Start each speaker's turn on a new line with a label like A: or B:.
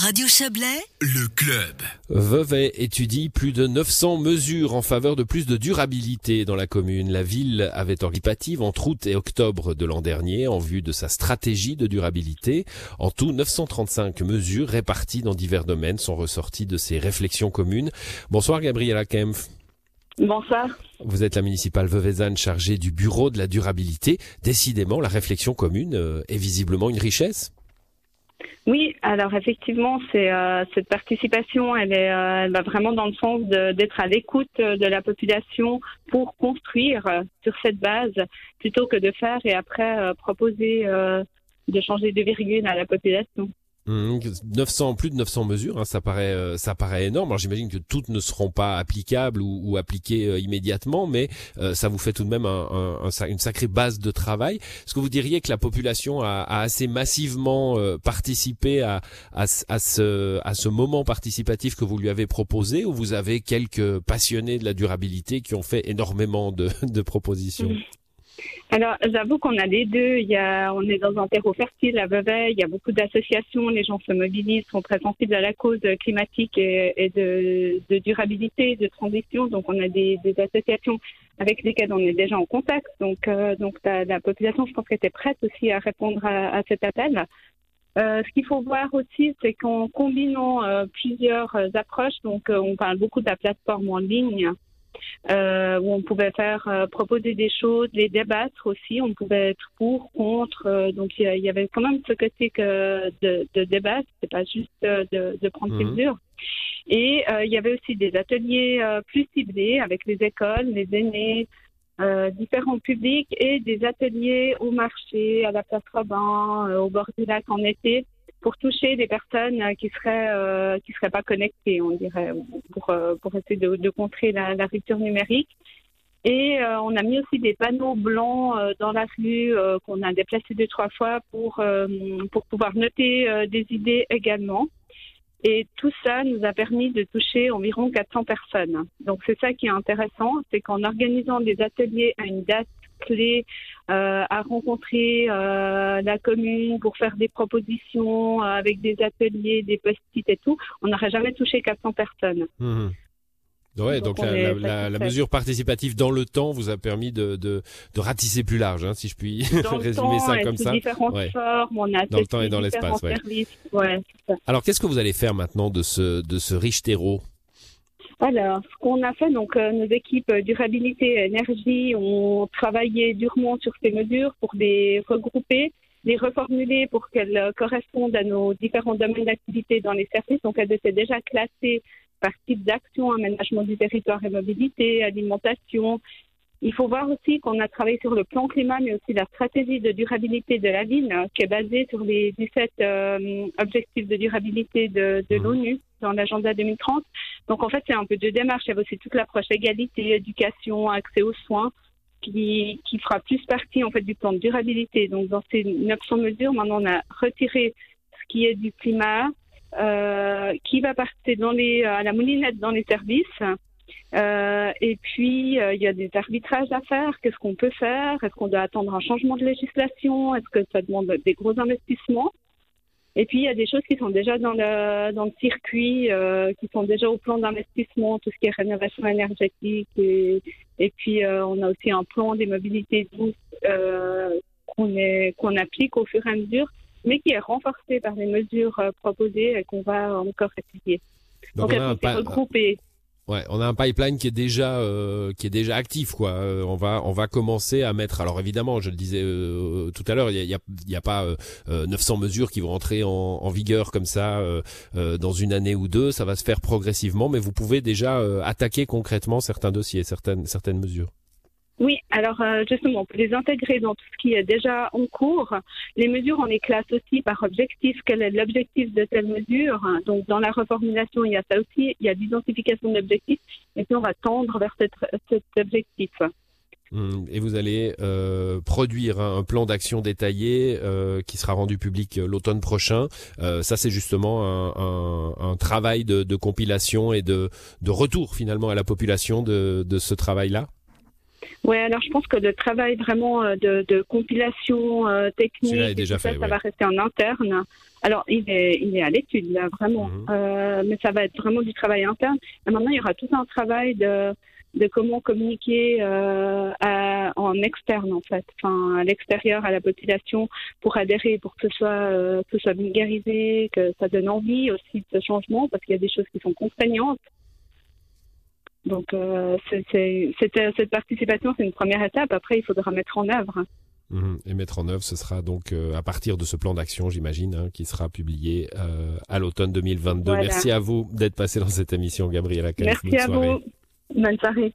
A: Radio Chablais,
B: Le club.
C: Vevey étudie plus de 900 mesures en faveur de plus de durabilité dans la commune. La ville avait organisative entre août et octobre de l'an dernier en vue de sa stratégie de durabilité. En tout, 935 mesures réparties dans divers domaines sont ressorties de ces réflexions communes. Bonsoir Gabriela Kempf.
D: Bonsoir.
C: Vous êtes la municipale veuvezanne chargée du bureau de la durabilité. Décidément, la réflexion commune euh, est visiblement une richesse.
D: Oui, alors effectivement, c'est euh, cette participation, elle, est, euh, elle va vraiment dans le sens d'être à l'écoute euh, de la population pour construire euh, sur cette base, plutôt que de faire et après proposer de changer de virgule à la population.
C: Hum, 900, plus de 900 mesures, hein, ça paraît, euh, ça paraît énorme. Alors j'imagine que toutes ne seront pas applicables ou, appliquées euh, immédiatement, mais euh, ça vous fait tout de même un, un- une sacrée base de travail. Est-ce que vous diriez que la population a, a assez massivement euh, participé à, à, ce- à ce, à ce moment participatif que vous lui avez proposé, ou vous avez quelques passionnés de la durabilité qui ont fait énormément de, de propositions?
D: Alors, j'avoue qu'on a les deux. Il y a, on est dans un terreau fertile à Vevey. Il y a beaucoup d'associations. Les gens se mobilisent, sont très sensibles à la cause climatique et, de, durabilité, de transition. Donc, on a des, associations avec lesquelles on est déjà en contact. Donc, euh, donc la, la population, je pense était prête aussi à répondre à, cet appel. Euh, ce qu'il faut voir aussi, c'est qu'en combinant euh, plusieurs approches, donc on parle beaucoup de la plateforme en ligne, euh, où on pouvait faire euh, proposer des choses, les débattre aussi. On pouvait être pour, contre. euh, donc il y avait quand même ce côté que de, de débat. C'est pas juste euh, de, de prendre ses
C: Mhm.
D: mesures. Et euh, il y avait aussi des ateliers euh, plus ciblés avec les écoles, les aînés, euh, différents publics et des ateliers au marché, à la place Robin, euh, au bord du lac en été pour toucher des personnes euh, qui seraient euh, qui seraient pas connectées, on dirait, pour euh, pour essayer de, contrer la, rupture numérique. Et on a mis aussi des panneaux blancs dans la rue qu'on a déplacés deux trois fois pour pour pouvoir noter des idées également. Et tout ça nous a permis de toucher environ 400 personnes. Donc c'est ça qui est intéressant, c'est qu'en organisant des ateliers à une date clé, euh, à rencontrer euh, la commune pour faire des propositions euh, avec des ateliers, des post-it et tout, on n'aurait jamais touché 400 personnes.
C: Ouais, donc,
D: Donc, on
C: la,
D: est
C: la- la- la
D: satisfait.
C: mesure participative dans le temps vous a permis de, de, de ratisser plus large, hein, si je puis résumer
D: temps
C: ça comme ça.
D: différentes
C: Ouais.
D: formes, on a
C: Dans le temps et dans l'espace, ouais.
D: Ouais.
C: Alors, qu'est-ce que vous allez faire maintenant de ce, de ce riche terreau?
D: Alors, ce qu'on a fait, donc euh, nos équipes euh, durabilité et énergie ont travaillé durement sur ces mesures pour les regrouper, les reformuler pour qu'elles euh, correspondent à nos différents domaines d'activité dans les services. Donc, elles étaient déjà classées par type d'action, aménagement du territoire et mobilité, alimentation. Il faut voir aussi qu'on a travaillé sur le plan climat, mais aussi la stratégie de durabilité de la ville, euh, qui est basée sur les 17 euh, objectifs de durabilité de, de
C: Mhm.
D: l'ONU dans l'agenda 2030. Donc en fait, c'est un peu de démarche. Il y avait aussi toute l'approche égalité, éducation, accès aux soins, qui, qui fera plus partie en fait du plan de durabilité. Donc dans ces 900 mesures, maintenant on a retiré ce qui est du climat, euh, qui va passer dans les, à la moulinette dans les services. Euh, et puis, euh, il y a des arbitrages à faire. Qu'est-ce qu'on peut faire? Est-ce qu'on doit attendre un changement de législation? Est-ce que ça demande des gros investissements? Et puis, il y a des choses qui sont déjà dans le, dans le circuit, euh, qui sont déjà au plan d'investissement, tout ce qui est rénovation énergétique. Et, et puis, euh, on a aussi un plan des mobilités douces euh, qu'on qu'on applique au fur et à mesure, mais qui est renforcé par les mesures euh, proposées et qu'on va encore étudier.
C: Donc,
D: Donc,
C: on a un pa-. Ouais, on a un pipeline qui est déjà euh, qui est déjà actif quoi. Euh, on va on va commencer à mettre. Alors évidemment, je le disais euh, tout à l'heure, il y a, y a, y a pas euh, euh, 900 mesures qui vont entrer en, en vigueur comme ça dans une année ou deux. Ça va se faire progressivement, mais vous pouvez déjà attaquer concrètement certains dossiers, certaines certaines mesures.
D: Oui, alors euh, justement, pour les intégrer dans tout ce qui est déjà en cours, les mesures, on les classe aussi par objectif. Quel est l'objectif de telle mesure? Donc, dans la reformulation, il y a ça aussi, il y a l'identification d'objectifs, et puis on va tendre vers cet, cet objectif.
C: Hum, Et vous allez euh, produire un, un plan d'action détaillé euh, qui sera rendu public euh, l'automne prochain. Euh, ça, c'est justement un, un- un travail de, de compilation et de, de retour finalement à la population de, de ce travail-là.
D: Ouais, alors je pense que le travail vraiment euh, de, de compilation euh, technique,
C: Celui-là est
D: et
C: déjà
D: tout ça,
C: fait,
D: ça
C: ouais.
D: va rester en interne. Alors, il est, il est à l'étude, là, vraiment.
C: Mhm.
D: Euh, mais ça va être vraiment du travail interne. Et maintenant, il y aura tout un travail de, de comment communiquer euh, à- en externe, en fait, enfin, à l'extérieur, à la population, pour adhérer, pour que ce soit, euh, que ce soit vulgarisé, que ça donne envie aussi de ce changement, parce qu'il y a des choses qui sont contraignantes. Donc, euh, cette, cette participation, c'est une première étape. Après, il faudra mettre en œuvre.
C: Mhm. Et mettre en œuvre, ce sera donc euh, à partir de ce plan d'action, j'imagine, hein, qui sera publié euh, à l'automne 2022.
D: Voilà.
C: Merci à vous d'être passé dans cette émission, Gabriela.
D: Merci
C: Bonne
D: à
C: soirée.
D: vous. Bonne soirée.